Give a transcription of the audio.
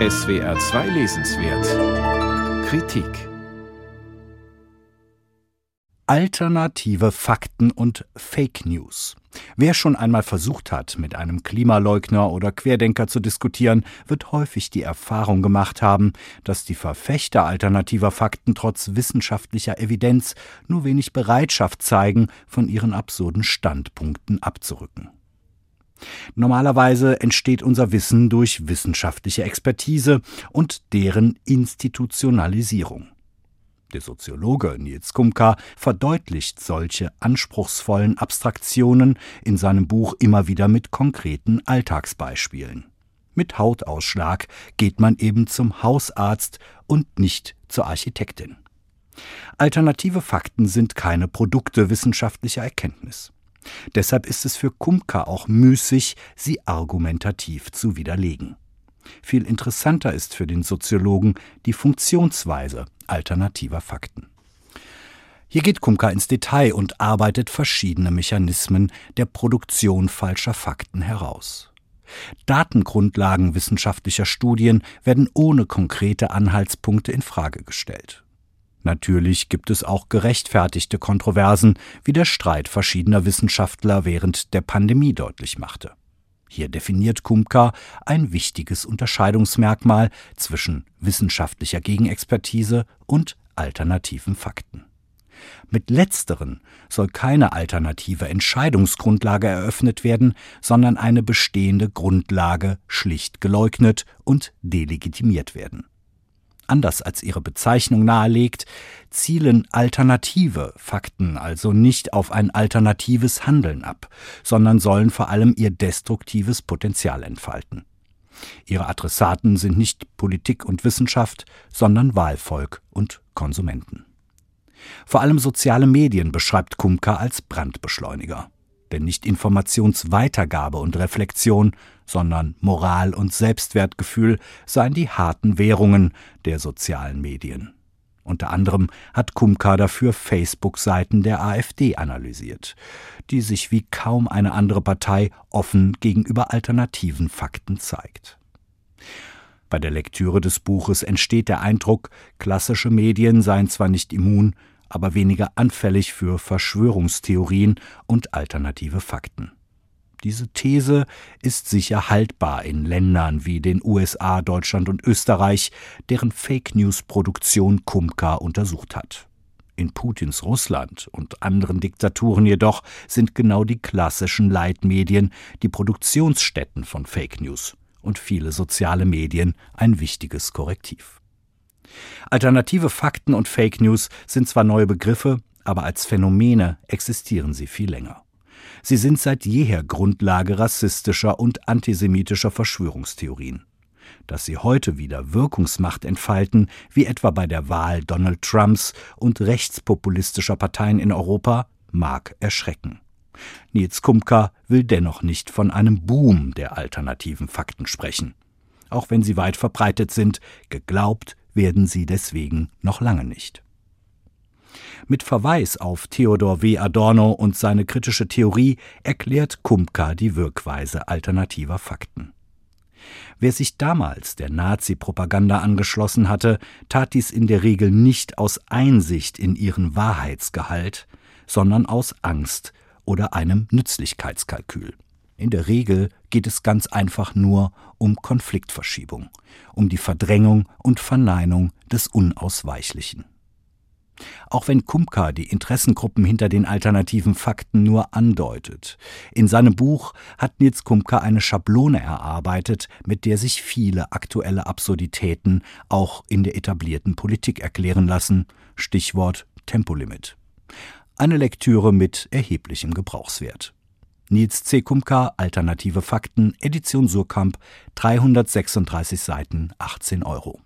SWR 2 Lesenswert Kritik Alternative Fakten und Fake News. Wer schon einmal versucht hat, mit einem Klimaleugner oder Querdenker zu diskutieren, wird häufig die Erfahrung gemacht haben, dass die Verfechter alternativer Fakten trotz wissenschaftlicher Evidenz nur wenig Bereitschaft zeigen, von ihren absurden Standpunkten abzurücken. Normalerweise entsteht unser Wissen durch wissenschaftliche Expertise und deren Institutionalisierung. Der Soziologe Nils Kumka verdeutlicht solche anspruchsvollen Abstraktionen in seinem Buch immer wieder mit konkreten Alltagsbeispielen. Mit Hautausschlag geht man eben zum Hausarzt und nicht zur Architektin. Alternative Fakten sind keine Produkte wissenschaftlicher Erkenntnis. Deshalb ist es für Kumka auch müßig, sie argumentativ zu widerlegen. Viel interessanter ist für den Soziologen die Funktionsweise alternativer Fakten. Hier geht Kumka ins Detail und arbeitet verschiedene Mechanismen der Produktion falscher Fakten heraus. Datengrundlagen wissenschaftlicher Studien werden ohne konkrete Anhaltspunkte in Frage gestellt. Natürlich gibt es auch gerechtfertigte Kontroversen, wie der Streit verschiedener Wissenschaftler während der Pandemie deutlich machte. Hier definiert Kumka ein wichtiges Unterscheidungsmerkmal zwischen wissenschaftlicher Gegenexpertise und alternativen Fakten. Mit letzteren soll keine alternative Entscheidungsgrundlage eröffnet werden, sondern eine bestehende Grundlage schlicht geleugnet und delegitimiert werden. Anders als ihre Bezeichnung nahelegt, zielen alternative Fakten also nicht auf ein alternatives Handeln ab, sondern sollen vor allem ihr destruktives Potenzial entfalten. Ihre Adressaten sind nicht Politik und Wissenschaft, sondern Wahlvolk und Konsumenten. Vor allem soziale Medien beschreibt Kumka als Brandbeschleuniger denn nicht Informationsweitergabe und Reflexion, sondern Moral und Selbstwertgefühl seien die harten Währungen der sozialen Medien. Unter anderem hat Kumka dafür Facebook-Seiten der AfD analysiert, die sich wie kaum eine andere Partei offen gegenüber alternativen Fakten zeigt. Bei der Lektüre des Buches entsteht der Eindruck, klassische Medien seien zwar nicht immun, aber weniger anfällig für Verschwörungstheorien und alternative Fakten. Diese These ist sicher haltbar in Ländern wie den USA, Deutschland und Österreich, deren Fake News Produktion Kumka untersucht hat. In Putins Russland und anderen Diktaturen jedoch sind genau die klassischen Leitmedien die Produktionsstätten von Fake News und viele soziale Medien ein wichtiges Korrektiv. Alternative Fakten und Fake News sind zwar neue Begriffe, aber als Phänomene existieren sie viel länger. Sie sind seit jeher Grundlage rassistischer und antisemitischer Verschwörungstheorien. Dass sie heute wieder Wirkungsmacht entfalten, wie etwa bei der Wahl Donald Trumps und rechtspopulistischer Parteien in Europa, mag erschrecken. Nils Kumka will dennoch nicht von einem Boom der alternativen Fakten sprechen. Auch wenn sie weit verbreitet sind, geglaubt, werden sie deswegen noch lange nicht. Mit Verweis auf Theodor W. Adorno und seine kritische Theorie erklärt Kumka die Wirkweise alternativer Fakten. Wer sich damals der Nazi-Propaganda angeschlossen hatte, tat dies in der Regel nicht aus Einsicht in ihren Wahrheitsgehalt, sondern aus Angst oder einem Nützlichkeitskalkül. In der Regel geht es ganz einfach nur um Konfliktverschiebung, um die Verdrängung und Verneinung des Unausweichlichen. Auch wenn Kumka die Interessengruppen hinter den alternativen Fakten nur andeutet. In seinem Buch hat Nils Kumka eine Schablone erarbeitet, mit der sich viele aktuelle Absurditäten auch in der etablierten Politik erklären lassen. Stichwort Tempolimit. Eine Lektüre mit erheblichem Gebrauchswert. Nils C. Kumka, Alternative Fakten, Edition Surkamp, 336 Seiten, 18 Euro.